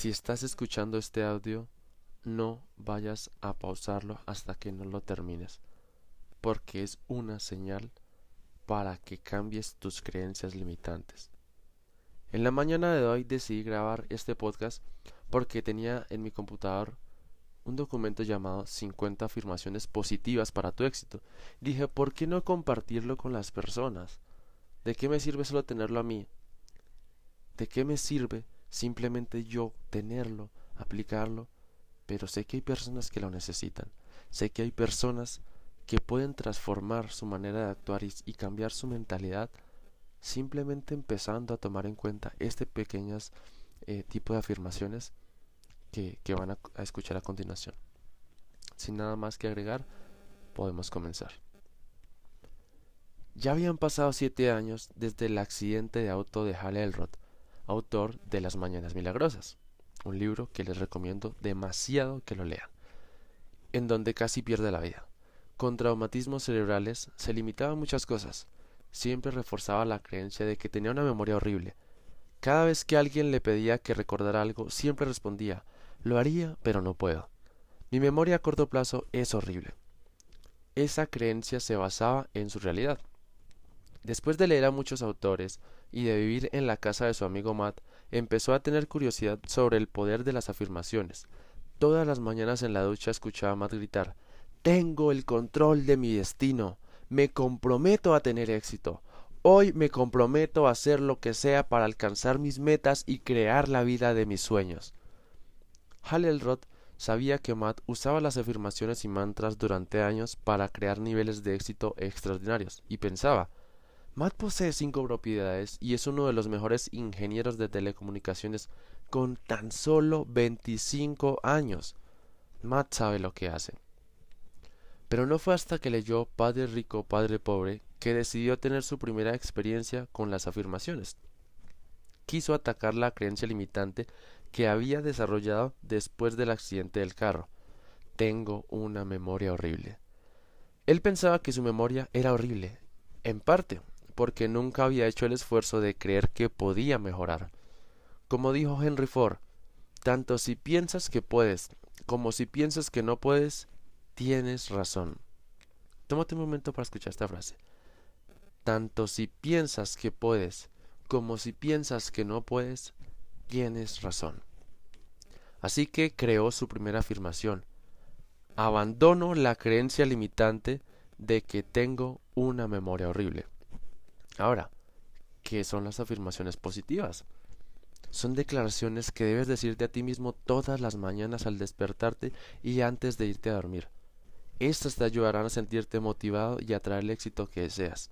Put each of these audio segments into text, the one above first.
Si estás escuchando este audio, no vayas a pausarlo hasta que no lo termines, porque es una señal para que cambies tus creencias limitantes. En la mañana de hoy decidí grabar este podcast porque tenía en mi computador un documento llamado 50 afirmaciones positivas para tu éxito. Dije, ¿por qué no compartirlo con las personas? ¿De qué me sirve solo tenerlo a mí? ¿De qué me sirve simplemente yo tenerlo, aplicarlo? Pero sé que hay personas que lo necesitan. Sé que hay personas que pueden transformar su manera de actuar y, cambiar su mentalidad simplemente empezando a tomar en cuenta este pequeños eh, tipo de afirmaciones que, van a, a escuchar a continuación. Sin nada más que agregar, podemos comenzar. Ya habían pasado siete años desde el accidente de auto de Hal Elrod, autor de Las Mañanas Milagrosas, un libro que les recomiendo demasiado que lo lean, en donde casi pierde la vida. Con traumatismos cerebrales se limitaba a muchas cosas, siempre reforzaba la creencia de que tenía una memoria horrible. Cada vez que alguien le pedía que recordara algo, siempre respondía lo haría, pero no puedo. Mi memoria a corto plazo es horrible. Esa creencia se basaba en su realidad. Después de leer a muchos autores y de vivir en la casa de su amigo Matt, empezó a tener curiosidad sobre el poder de las afirmaciones. Todas las mañanas en la ducha escuchaba a Matt gritar Tengo el control de mi destino. Me comprometo a tener éxito. Hoy me comprometo a hacer lo que sea para alcanzar mis metas y crear la vida de mis sueños. Hal Elrod sabía que Matt usaba las afirmaciones y mantras durante años para crear niveles de éxito extraordinarios, y pensaba Matt posee cinco propiedades y es uno de los mejores ingenieros de telecomunicaciones con tan solo 25 años. Matt sabe lo que hace. Pero no fue hasta que leyó Padre Rico, Padre Pobre que decidió tener su primera experiencia con las afirmaciones. Quiso atacar la creencia limitante que había desarrollado después del accidente del carro. Tengo una memoria horrible. Él pensaba que su memoria era horrible, en parte porque nunca había hecho el esfuerzo de creer que podía mejorar. Como dijo Henry Ford, tanto si piensas que puedes como si piensas que no puedes, tienes razón. Tómate un momento para escuchar esta frase. Tanto si piensas que puedes como si piensas que no puedes, tienes razón. Así que creó su primera afirmación. Abandono la creencia limitante de que tengo una memoria horrible. Ahora, ¿qué son las afirmaciones positivas? Son declaraciones que debes decirte a ti mismo todas las mañanas al despertarte y antes de irte a dormir. Estas te ayudarán a sentirte motivado y a atraer el éxito que deseas.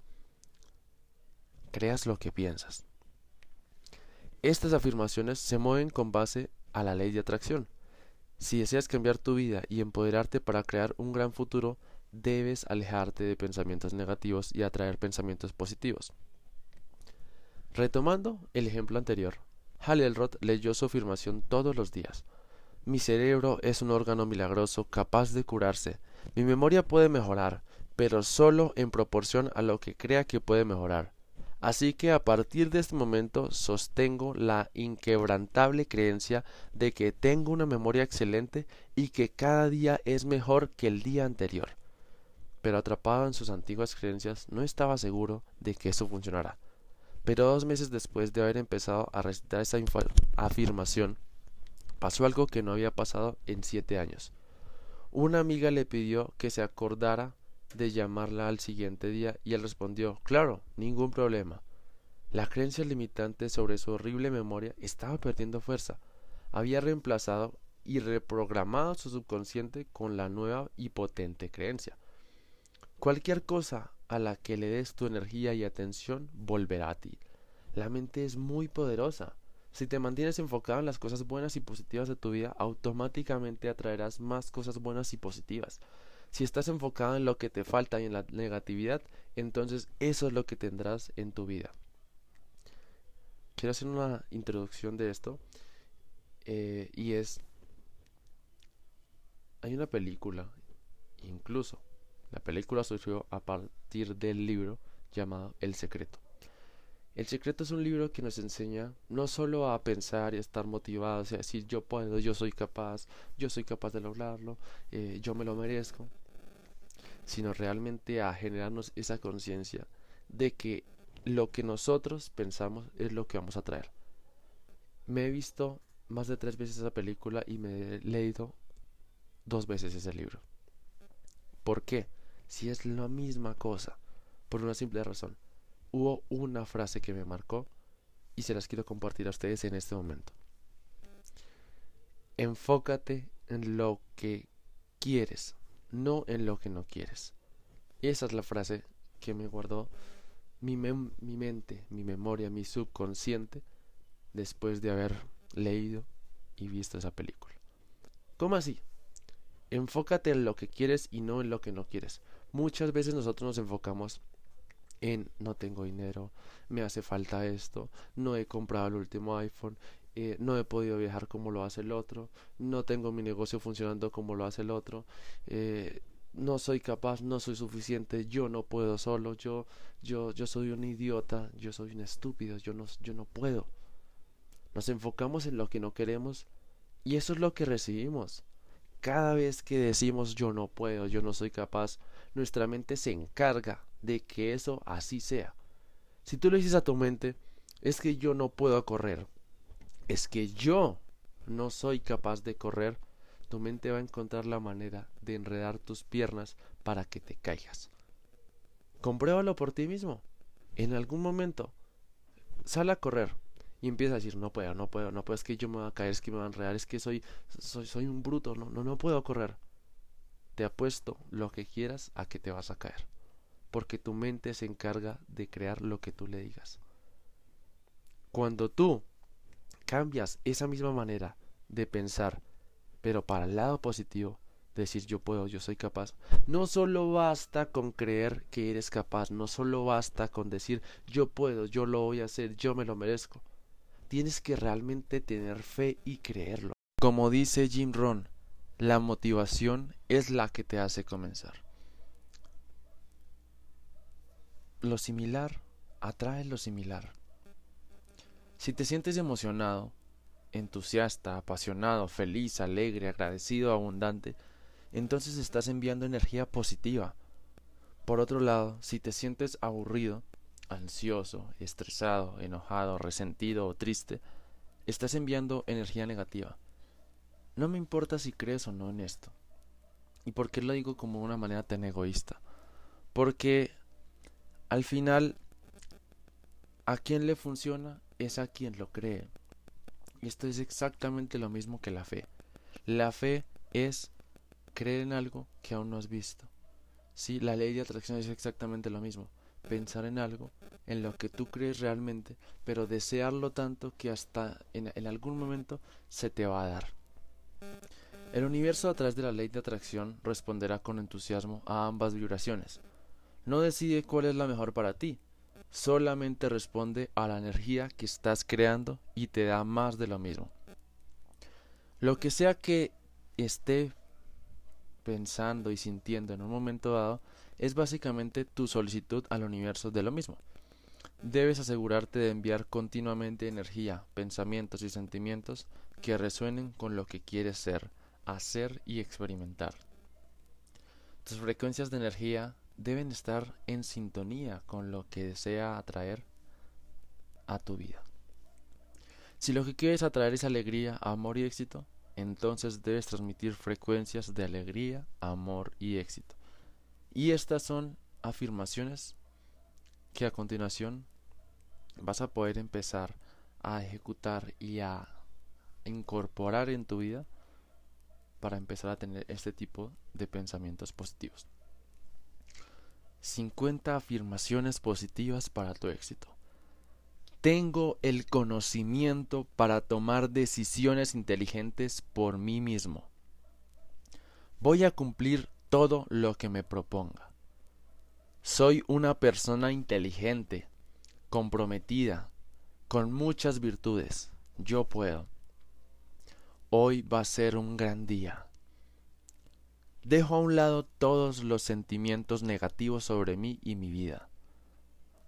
Creas lo que piensas. Estas afirmaciones se mueven con base a la ley de atracción. Si deseas cambiar tu vida y empoderarte para crear un gran futuro, debes alejarte de pensamientos negativos y atraer pensamientos positivos. Retomando el ejemplo anterior, Hal Elrod leyó su afirmación todos los días. Mi cerebro es un órgano milagroso capaz de curarse. Mi memoria puede mejorar, pero solo en proporción a lo que crea que puede mejorar. Así que a partir de este momento sostengo la inquebrantable creencia de que tengo una memoria excelente y que cada día es mejor que el día anterior. Pero atrapado en sus antiguas creencias no estaba seguro de que eso funcionara. Pero dos meses después de haber empezado a recitar esa afirmación, pasó algo que no había pasado en siete años. Una amiga le pidió que se acordara de llamarla al siguiente día y él respondió Claro, ningún problema. La creencia limitante sobre su horrible memoria estaba perdiendo fuerza. Había reemplazado y reprogramado su subconsciente con la nueva y potente creencia. Cualquier cosa a la que le des tu energía y atención volverá a ti. La mente es muy poderosa. Si te mantienes enfocado en las cosas buenas y positivas de tu vida, automáticamente atraerás más cosas buenas y positivas. Si estás enfocado en lo que te falta y en la negatividad, entonces eso es lo que tendrás en tu vida. Quiero hacer una introducción de esto. Eh, y es... Hay una película, incluso. La película surgió a partir del libro llamado El Secreto. El secreto es un libro que nos enseña no solo a pensar y a estar motivados y a decir yo puedo, yo soy capaz, yo soy capaz de lograrlo, eh, yo me lo merezco, sino realmente a generarnos esa conciencia de que lo que nosotros pensamos es lo que vamos a traer. Me he visto más de tres veces esa película y me he leído dos veces ese libro. ¿Por qué? Si es la misma cosa, por una simple razón. Hubo una frase que me marcó y se las quiero compartir a ustedes en este momento. Enfócate en lo que quieres, no en lo que no quieres. Esa es la frase que me guardó mi, mi mente, mi memoria, mi subconsciente después de haber leído y visto esa película. ¿Cómo así? Enfócate en lo que quieres y no en lo que no quieres. Muchas veces nosotros nos enfocamos en no tengo dinero, me hace falta esto, no he comprado el último iPhone, eh, no he podido viajar como lo hace el otro, no tengo mi negocio funcionando como lo hace el otro, eh, no soy capaz, no soy suficiente, yo no puedo solo, yo, yo, yo soy un idiota, yo soy un estúpido, yo no, yo no puedo. Nos enfocamos en lo que no queremos y eso es lo que recibimos. Cada vez que decimos yo no puedo, yo no soy capaz, nuestra mente se encarga de que eso así sea. Si tú le dices a tu mente, es que yo no puedo correr, es que yo no soy capaz de correr, tu mente va a encontrar la manera de enredar tus piernas para que te caigas. Compruébalo por ti mismo. En algún momento, sal a correr y empieza a decir, no puedo, no puedo, no puedo, es que yo me voy a caer, es que me van a enredar, es que soy, soy, soy un bruto, no, no, no puedo correr. Te apuesto lo que quieras a que te vas a caer porque tu mente se encarga de crear lo que tú le digas. Cuando tú cambias esa misma manera de pensar, pero para el lado positivo, decir yo puedo, yo soy capaz, no solo basta con creer que eres capaz, no solo basta con decir yo puedo, yo lo voy a hacer, yo me lo merezco. Tienes que realmente tener fe y creerlo. Como dice Jim Ron, la motivación es la que te hace comenzar. Lo similar atrae lo similar. Si te sientes emocionado, entusiasta, apasionado, feliz, alegre, agradecido, abundante, entonces estás enviando energía positiva. Por otro lado, si te sientes aburrido, ansioso, estresado, enojado, resentido o triste, estás enviando energía negativa. No me importa si crees o no en esto. ¿Y por qué lo digo como una manera tan egoísta? Porque al final, a quien le funciona es a quien lo cree. Y esto es exactamente lo mismo que la fe. La fe es creer en algo que aún no has visto. Sí, la ley de atracción es exactamente lo mismo. Pensar en algo en lo que tú crees realmente, pero desearlo tanto que hasta en, en algún momento se te va a dar. El universo a través de la ley de atracción responderá con entusiasmo a ambas vibraciones no decide cuál es la mejor para ti, solamente responde a la energía que estás creando y te da más de lo mismo. Lo que sea que esté pensando y sintiendo en un momento dado es básicamente tu solicitud al universo de lo mismo. Debes asegurarte de enviar continuamente energía, pensamientos y sentimientos que resuenen con lo que quieres ser, hacer y experimentar. Tus frecuencias de energía deben estar en sintonía con lo que desea atraer a tu vida. Si lo que quieres atraer es alegría, amor y éxito, entonces debes transmitir frecuencias de alegría, amor y éxito. Y estas son afirmaciones que a continuación vas a poder empezar a ejecutar y a incorporar en tu vida para empezar a tener este tipo de pensamientos positivos. 50 afirmaciones positivas para tu éxito. Tengo el conocimiento para tomar decisiones inteligentes por mí mismo. Voy a cumplir todo lo que me proponga. Soy una persona inteligente, comprometida, con muchas virtudes. Yo puedo. Hoy va a ser un gran día. Dejo a un lado todos los sentimientos negativos sobre mí y mi vida.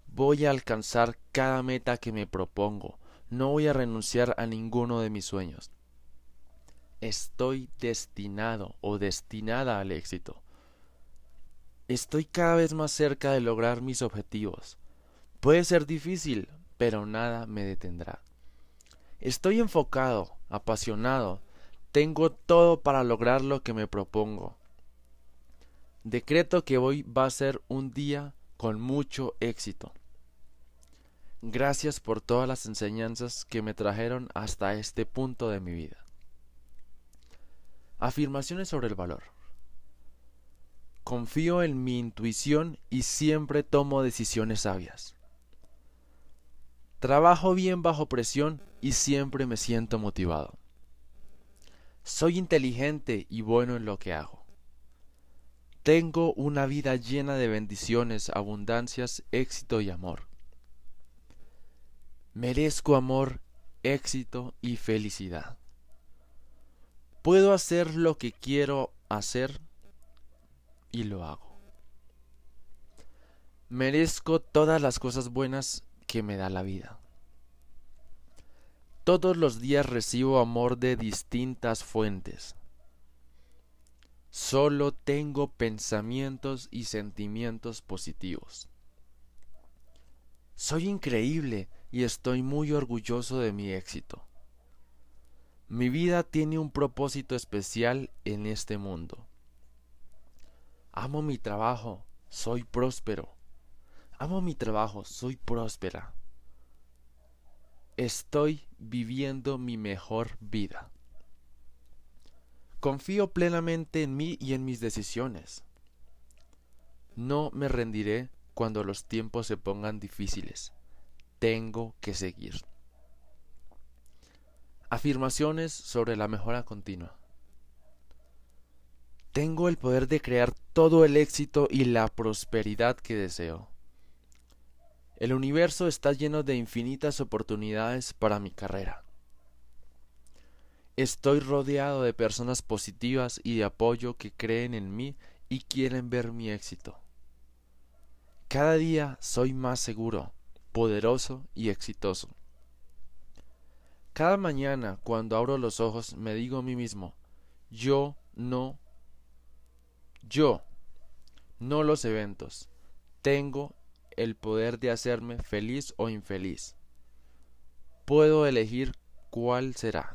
Voy a alcanzar cada meta que me propongo. No voy a renunciar a ninguno de mis sueños. Estoy destinado o destinada al éxito. Estoy cada vez más cerca de lograr mis objetivos. Puede ser difícil, pero nada me detendrá. Estoy enfocado, apasionado, tengo todo para lograr lo que me propongo. Decreto que hoy va a ser un día con mucho éxito. Gracias por todas las enseñanzas que me trajeron hasta este punto de mi vida. Afirmaciones sobre el valor. Confío en mi intuición y siempre tomo decisiones sabias. Trabajo bien bajo presión y siempre me siento motivado. Soy inteligente y bueno en lo que hago. Tengo una vida llena de bendiciones, abundancias, éxito y amor. Merezco amor, éxito y felicidad. Puedo hacer lo que quiero hacer y lo hago. Merezco todas las cosas buenas que me da la vida. Todos los días recibo amor de distintas fuentes. Solo tengo pensamientos y sentimientos positivos. Soy increíble y estoy muy orgulloso de mi éxito. Mi vida tiene un propósito especial en este mundo. Amo mi trabajo, soy próspero. Amo mi trabajo, soy próspera. Estoy viviendo mi mejor vida. Confío plenamente en mí y en mis decisiones. No me rendiré cuando los tiempos se pongan difíciles. Tengo que seguir. Afirmaciones sobre la mejora continua. Tengo el poder de crear todo el éxito y la prosperidad que deseo. El universo está lleno de infinitas oportunidades para mi carrera. Estoy rodeado de personas positivas y de apoyo que creen en mí y quieren ver mi éxito. Cada día soy más seguro, poderoso y exitoso. Cada mañana cuando abro los ojos me digo a mí mismo, yo no, yo, no los eventos, tengo el poder de hacerme feliz o infeliz. Puedo elegir cuál será.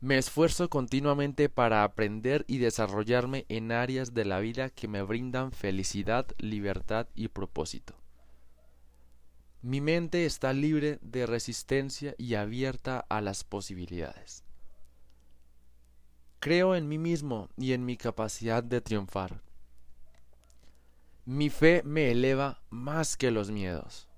Me esfuerzo continuamente para aprender y desarrollarme en áreas de la vida que me brindan felicidad, libertad y propósito. Mi mente está libre de resistencia y abierta a las posibilidades. Creo en mí mismo y en mi capacidad de triunfar. Mi fe me eleva más que los miedos.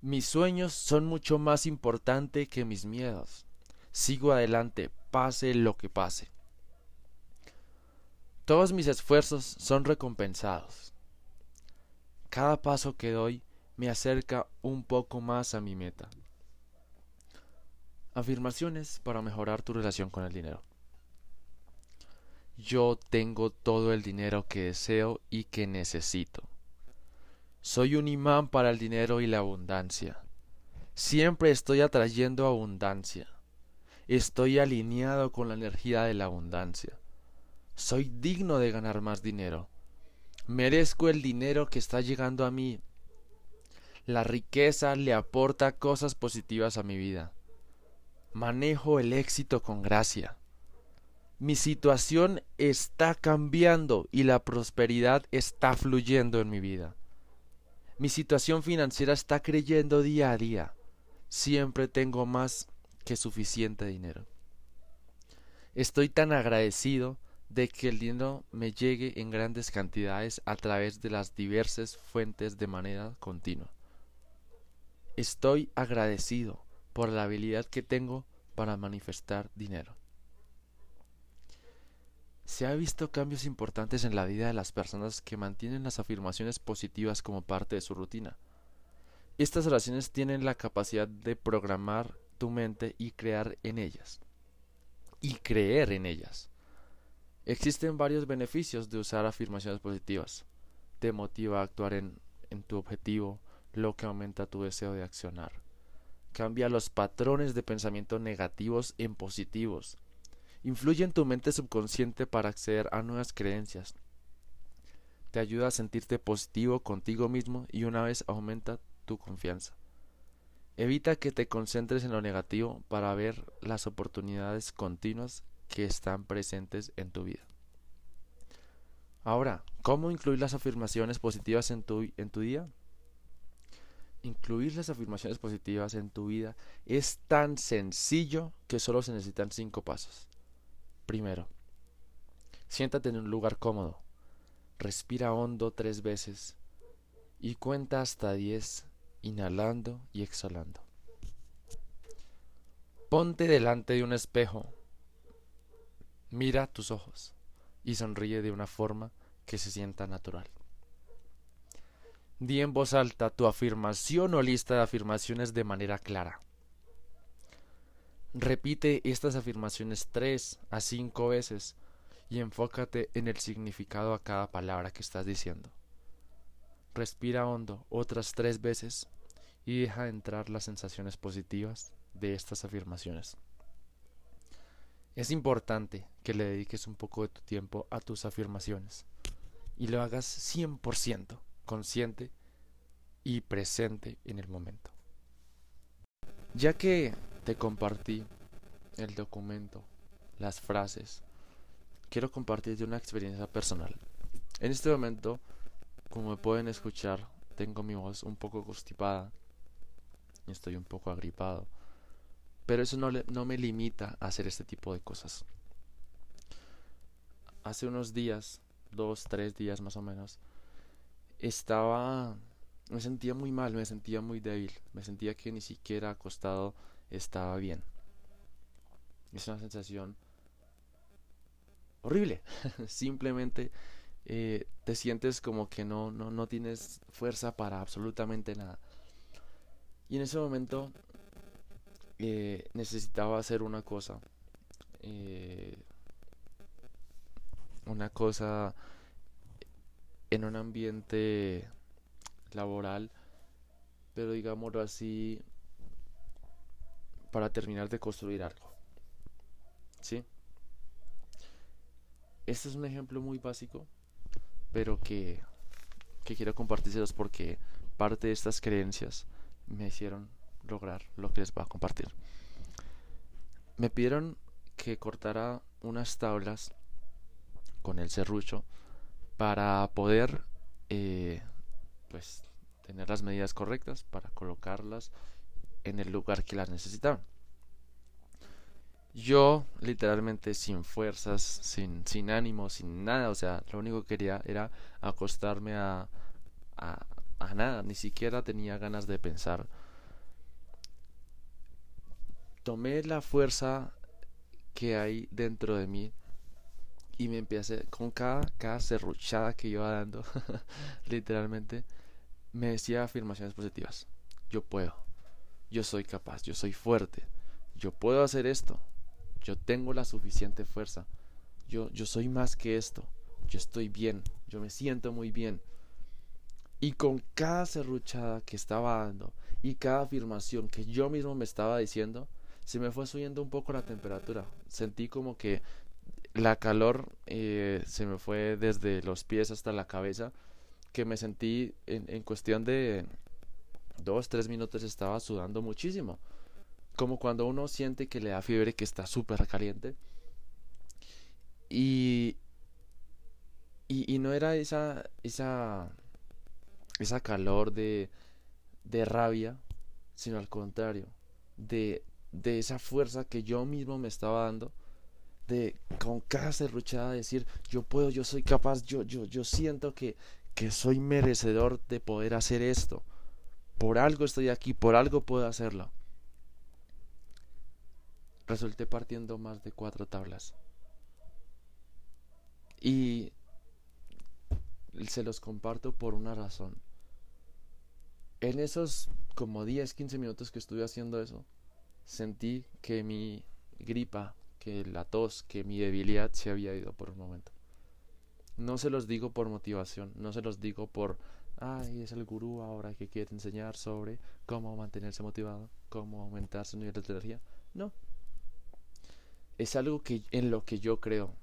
Mis sueños son mucho más importantes que mis miedos. Sigo adelante, pase lo que pase. Todos mis esfuerzos son recompensados. Cada paso que doy me acerca un poco más a mi meta. Afirmaciones para mejorar tu relación con el dinero. Yo tengo todo el dinero que deseo y que necesito. Soy un imán para el dinero y la abundancia. Siempre estoy atrayendo abundancia. Estoy alineado con la energía de la abundancia. Soy digno de ganar más dinero. Merezco el dinero que está llegando a mí. La riqueza le aporta cosas positivas a mi vida. Manejo el éxito con gracia mi situación está cambiando y la prosperidad está fluyendo en mi vida. Mi situación financiera está creyendo día a día. Siempre tengo más que suficiente dinero. Estoy tan agradecido de que el dinero me llegue en grandes cantidades a través de las diversas fuentes de manera continua. Estoy agradecido por la habilidad que tengo para manifestar dinero. Se ha visto cambios importantes en la vida de las personas que mantienen las afirmaciones positivas como parte de su rutina. Estas oraciones tienen la capacidad de programar tu mente y crear en ellas. Y creer en ellas. Existen varios beneficios de usar afirmaciones positivas. te motiva a actuar en, en tu objetivo, lo que aumenta tu deseo de accionar. Cambia los patrones de pensamiento negativos en positivos. Influye en tu mente subconsciente para acceder a nuevas creencias. Te ayuda a sentirte positivo contigo mismo y una vez aumenta tu confianza. Evita que te concentres en lo negativo para ver las oportunidades continuas que están presentes en tu vida. Ahora, ¿cómo incluir las afirmaciones positivas en tu, en tu día? Incluir las afirmaciones positivas en tu vida es tan sencillo que solo se necesitan cinco pasos. Primero, siéntate en un lugar cómodo. Respira hondo tres veces y cuenta hasta diez inhalando y exhalando. Ponte delante de un espejo, mira tus ojos y sonríe de una forma que se sienta natural. Di en voz alta tu afirmación o lista de afirmaciones de manera clara. Repite estas afirmaciones tres a cinco veces y enfócate en el significado a cada palabra que estás diciendo. Respira hondo otras tres veces y deja entrar las sensaciones positivas de estas afirmaciones. Es importante que le dediques un poco de tu tiempo a tus afirmaciones y lo hagas 100% consciente y presente en el momento. Ya que te compartí el documento, las frases, quiero compartirte una experiencia personal. En este momento como pueden escuchar, tengo mi voz un poco constipada y estoy un poco agripado. Pero eso no, no me limita a hacer este tipo de cosas. Hace unos días, dos, tres días más o menos, estaba... Me sentía muy mal, me sentía muy débil, me sentía que ni siquiera acostado estaba bien. Es una sensación horrible. Simplemente eh, te sientes como que no, no, no tienes fuerza para absolutamente nada. Y en ese momento eh, necesitaba hacer una cosa. Eh, una cosa en un ambiente laboral, pero digámoslo así, para terminar de construir algo. ¿Sí? Este es un ejemplo muy básico pero que, que quiero compartírselos porque parte de estas creencias me hicieron lograr lo que les voy a compartir. Me pidieron que cortara unas tablas con el serrucho para poder eh, pues tener las medidas correctas para colocarlas en el lugar que las necesitaban. Yo, literalmente sin fuerzas, sin, sin ánimo, sin nada, o sea, lo único que quería era acostarme a, a, nada, ni siquiera tenía ganas de pensar. Tomé la fuerza que hay dentro de mí y me empecé con cada, cada serruchada que iba dando, literalmente, me decía afirmaciones positivas. Yo puedo, yo soy capaz, yo soy fuerte, yo puedo hacer esto, yo tengo la suficiente fuerza. Yo, yo soy más que esto. Yo estoy bien. Yo me siento muy bien. Y con cada serruchada que estaba dando y cada afirmación que yo mismo me estaba diciendo, se me fue subiendo un poco la temperatura. Sentí como que la calor eh, se me fue desde los pies hasta la cabeza, que me sentí en, en cuestión de dos, tres minutos estaba sudando muchísimo como cuando uno siente que le da fiebre, que está súper caliente. Y, y, no era esa, esa, esa calor de, de rabia, sino al contrario, de, de esa fuerza que yo mismo me estaba dando, de con cada serruchada decir, yo puedo, yo soy capaz, yo, yo, yo siento que, que soy merecedor de poder hacer esto. Por algo estoy aquí, por algo puedo hacerlo resulté partiendo más de cuatro tablas. Y se los comparto por una razón. En esos como 10, 15 minutos que estuve haciendo eso, sentí que mi gripa, que la tos, que mi debilidad se había ido por un momento. No se los digo por motivación, no se los digo por, ay, es el gurú ahora que quiere enseñar sobre cómo mantenerse motivado, cómo aumentar su nivel de energía. No. Es algo que en lo que yo creo.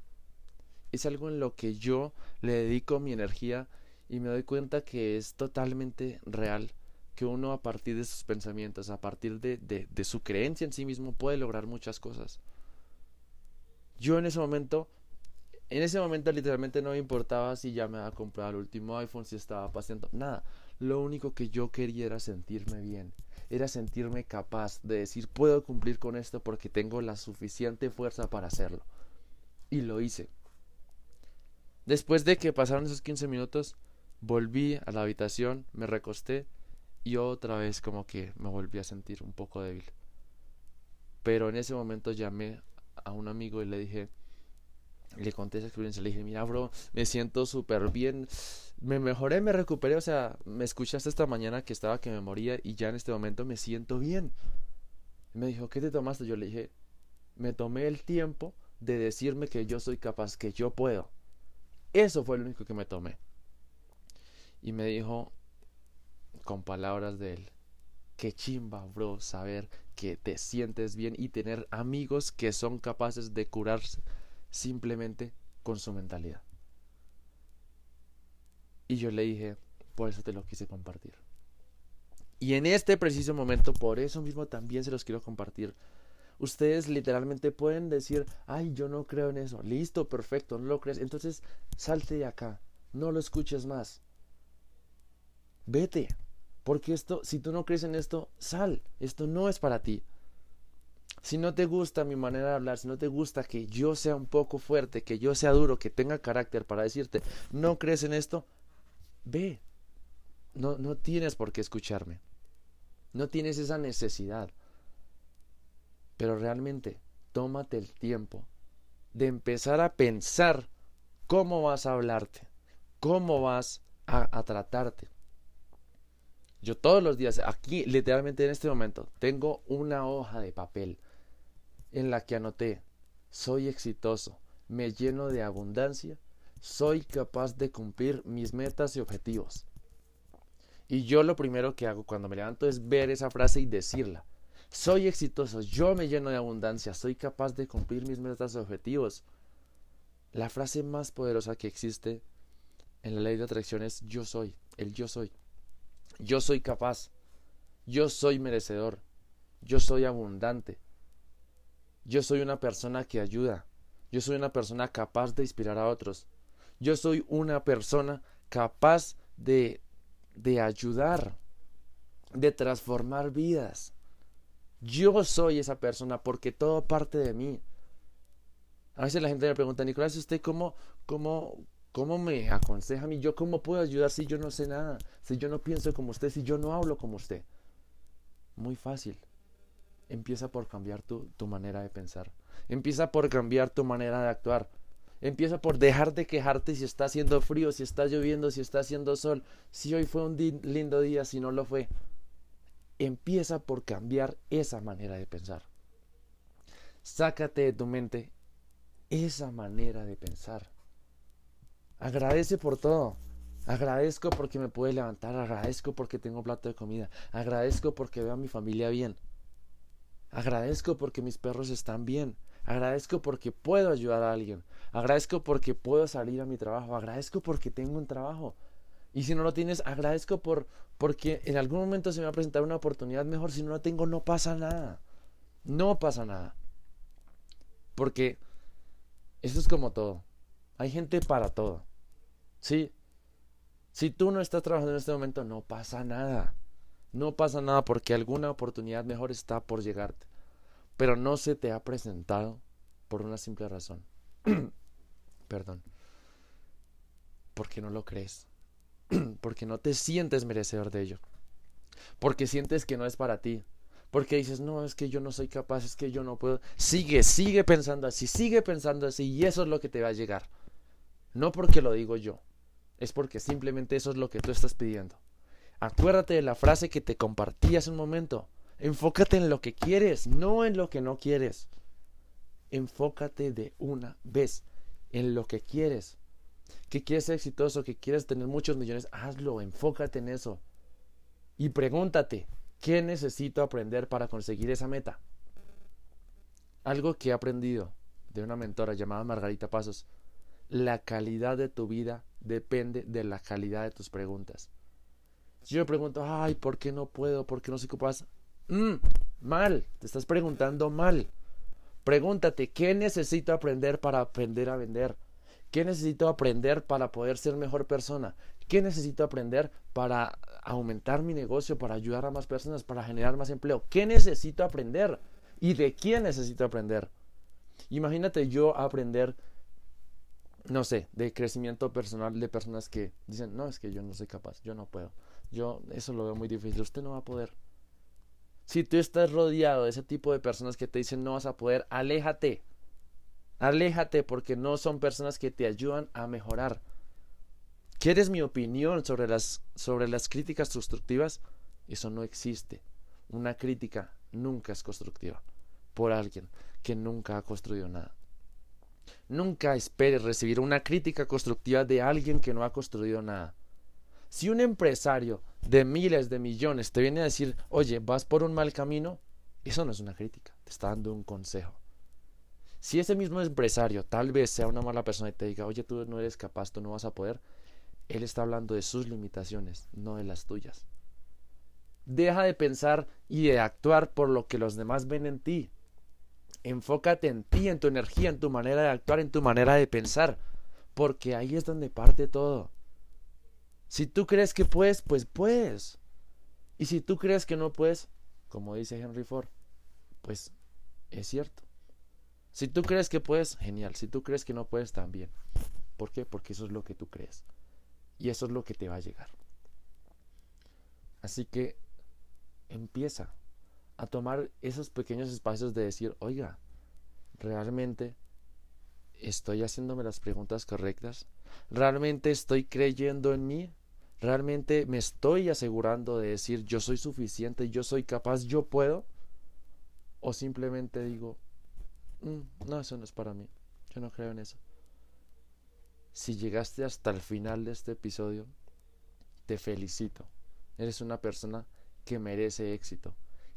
Es algo en lo que yo le dedico mi energía y me doy cuenta que es totalmente real que uno a partir de sus pensamientos, a partir de, de, de su creencia en sí mismo puede lograr muchas cosas. Yo en ese momento en ese momento literalmente no me importaba si ya me había comprado el último iPhone, si estaba paseando, nada. Lo único que yo quería era sentirme bien, era sentirme capaz de decir puedo cumplir con esto porque tengo la suficiente fuerza para hacerlo. Y lo hice. Después de que pasaron esos 15 minutos, volví a la habitación, me recosté y otra vez como que me volví a sentir un poco débil. Pero en ese momento llamé a un amigo y le dije, le conté esa experiencia, le dije, mira, bro, me siento súper bien, me mejoré, me recuperé, o sea, me escuchaste esta mañana que estaba que me moría y ya en este momento me siento bien. me dijo, ¿qué te tomaste? Yo le dije, me tomé el tiempo de decirme que yo soy capaz, que yo puedo. Eso fue lo único que me tomé. Y me dijo, con palabras de él, qué chimba, bro, saber que te sientes bien y tener amigos que son capaces de curarse simplemente con su mentalidad. Y yo le dije, por eso te lo quise compartir. Y en este preciso momento, por eso mismo también se los quiero compartir. Ustedes literalmente pueden decir, ay, yo no creo en eso. Listo, perfecto, no lo crees. Entonces, salte de acá. No lo escuches más. Vete. Porque esto, si tú no crees en esto, sal. Esto no es para ti. Si no te gusta mi manera de hablar, si no te gusta que yo sea un poco fuerte, que yo sea duro, que tenga carácter para decirte, no crees en esto, ve. No, no tienes por qué escucharme. No tienes esa necesidad. Pero realmente, tómate el tiempo de empezar a pensar cómo vas a hablarte, cómo vas a, a tratarte. Yo todos los días, aquí literalmente en este momento, tengo una hoja de papel en la que anoté, soy exitoso, me lleno de abundancia, soy capaz de cumplir mis metas y objetivos. Y yo lo primero que hago cuando me levanto es ver esa frase y decirla. Soy exitoso, yo me lleno de abundancia, soy capaz de cumplir mis metas y objetivos. La frase más poderosa que existe en la ley de atracción es yo soy, el yo soy. Yo soy capaz, yo soy merecedor, yo soy abundante, yo soy una persona que ayuda. Yo soy una persona capaz de inspirar a otros. Yo soy una persona capaz de, de ayudar, de transformar vidas. Yo soy esa persona porque todo parte de mí. A veces la gente me pregunta, Nicolás, ¿usted cómo, cómo, cómo me aconseja a mí? ¿Yo cómo puedo ayudar si yo no sé nada? Si yo no pienso como usted, si yo no hablo como usted. Muy fácil. Empieza por cambiar tu, tu manera de pensar. Empieza por cambiar tu manera de actuar. Empieza por dejar de quejarte si está haciendo frío, si está lloviendo, si está haciendo sol, si hoy fue un lindo día, si no lo fue. Empieza por cambiar esa manera de pensar. Sácate de tu mente esa manera de pensar. Agradece por todo. Agradezco porque me puedo levantar, agradezco porque tengo plato de comida, agradezco porque veo a mi familia bien. Agradezco porque mis perros están bien. Agradezco porque puedo ayudar a alguien. Agradezco porque puedo salir a mi trabajo. Agradezco porque tengo un trabajo. Y si no lo tienes, agradezco por porque en algún momento se me va a presentar una oportunidad mejor. Si no lo tengo, no pasa nada. No pasa nada. Porque eso es como todo. Hay gente para todo. Sí. Si tú no estás trabajando en este momento, no pasa nada. No pasa nada porque alguna oportunidad mejor está por llegarte. Pero no se te ha presentado por una simple razón. Perdón. Porque no lo crees. porque no te sientes merecedor de ello. Porque sientes que no es para ti. Porque dices, no, es que yo no soy capaz, es que yo no puedo. Sigue, sigue pensando así, sigue pensando así y eso es lo que te va a llegar. No porque lo digo yo, es porque simplemente eso es lo que tú estás pidiendo. Acuérdate de la frase que te compartí hace un momento. Enfócate en lo que quieres, no en lo que no quieres. Enfócate de una vez en lo que quieres. que quieres ser exitoso, que quieres tener muchos millones, hazlo, enfócate en eso. Y pregúntate, ¿qué necesito aprender para conseguir esa meta? Algo que he aprendido de una mentora llamada Margarita Pasos, la calidad de tu vida depende de la calidad de tus preguntas. Si yo me pregunto, ay, ¿por qué no puedo? ¿Por qué no soy capaz? Mm, mal, te estás preguntando mal. Pregúntate, ¿qué necesito aprender para aprender a vender? ¿Qué necesito aprender para poder ser mejor persona? ¿Qué necesito aprender para aumentar mi negocio, para ayudar a más personas, para generar más empleo? ¿Qué necesito aprender? ¿Y de quién necesito aprender? Imagínate yo aprender, no sé, de crecimiento personal de personas que dicen, no, es que yo no soy capaz, yo no puedo. Yo eso lo veo muy difícil, usted no va a poder. Si tú estás rodeado de ese tipo de personas que te dicen no vas a poder, aléjate. Aléjate porque no son personas que te ayudan a mejorar. ¿Quieres mi opinión sobre las, sobre las críticas constructivas? Eso no existe. Una crítica nunca es constructiva por alguien que nunca ha construido nada. Nunca esperes recibir una crítica constructiva de alguien que no ha construido nada. Si un empresario de miles de millones te viene a decir, oye, vas por un mal camino, eso no es una crítica, te está dando un consejo. Si ese mismo empresario tal vez sea una mala persona y te diga, oye, tú no eres capaz, tú no vas a poder, él está hablando de sus limitaciones, no de las tuyas. Deja de pensar y de actuar por lo que los demás ven en ti. Enfócate en ti, en tu energía, en tu manera de actuar, en tu manera de pensar, porque ahí es donde parte todo. Si tú crees que puedes, pues puedes. Y si tú crees que no puedes, como dice Henry Ford, pues es cierto. Si tú crees que puedes, genial. Si tú crees que no puedes, también. ¿Por qué? Porque eso es lo que tú crees. Y eso es lo que te va a llegar. Así que empieza a tomar esos pequeños espacios de decir, oiga, realmente estoy haciéndome las preguntas correctas, realmente estoy creyendo en mí, realmente me estoy asegurando de decir yo soy suficiente, yo soy capaz, yo puedo, o simplemente digo, Mm, no, eso no es para mí. Yo no creo en eso. Si llegaste hasta el final de este episodio, te felicito. Eres una persona que merece éxito,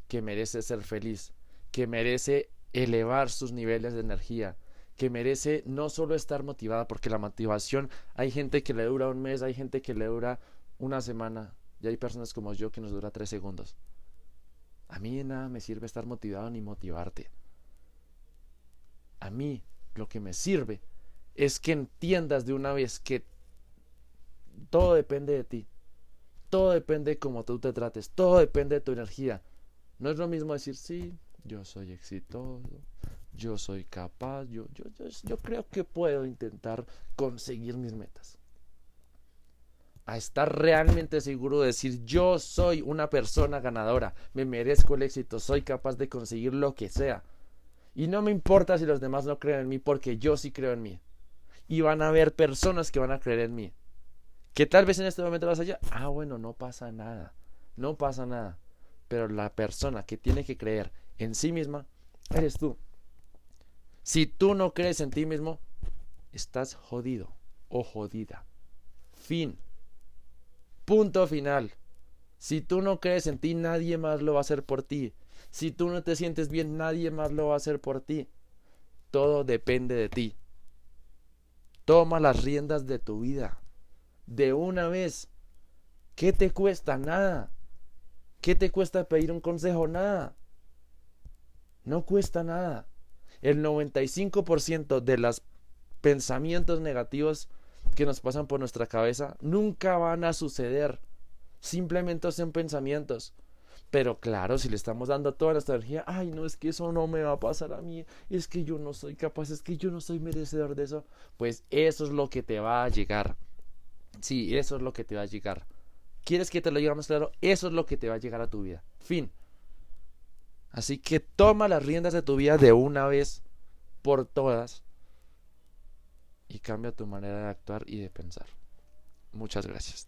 que merece ser feliz, que merece elevar sus niveles de energía, que merece no solo estar motivada, porque la motivación hay gente que le dura un mes, hay gente que le dura una semana, y hay personas como yo que nos dura tres segundos. A mí de nada me sirve estar motivado ni motivarte. A mí lo que me sirve es que entiendas de una vez que todo depende de ti. Todo depende de cómo tú te trates. Todo depende de tu energía. No es lo mismo decir, sí, yo soy exitoso, yo soy capaz, yo, yo, yo, creo que puedo intentar conseguir mis metas. A estar realmente seguro de decir, yo soy una persona ganadora, me merezco el éxito, soy capaz de conseguir lo que sea. Y no me importa si los demás no creen en mí porque yo sí creo en mí. Y van a haber personas que van a creer en mí. Que tal vez en este momento vas allá. Ah, bueno, no pasa nada. No pasa nada. Pero la persona que tiene que creer en sí misma eres tú. Si tú no crees en ti mismo, estás jodido o jodida. Fin. Punto final. Si tú no crees en ti, nadie más lo va a hacer por ti. Si tú no te sientes bien, nadie más lo va a hacer por ti. Todo depende de ti. Toma las riendas de tu vida. De una vez. ¿Qué te cuesta? Nada. ¿Qué te cuesta pedir un consejo? Nada. No cuesta nada. El 95% de los pensamientos negativos que nos pasan por nuestra cabeza nunca van a suceder. Simplemente son pensamientos. Pero claro, si le estamos dando toda nuestra energía, ay, no, es que eso no me va a pasar a mí, es que yo no soy capaz, es que yo no soy merecedor de eso, pues eso es lo que te va a llegar. Sí, eso es lo que te va a llegar. ¿Quieres que te lo diga más claro? Eso es lo que te va a llegar a tu vida. Fin. Así que toma las riendas de tu vida de una vez por todas y cambia tu manera de actuar y de pensar. Muchas gracias.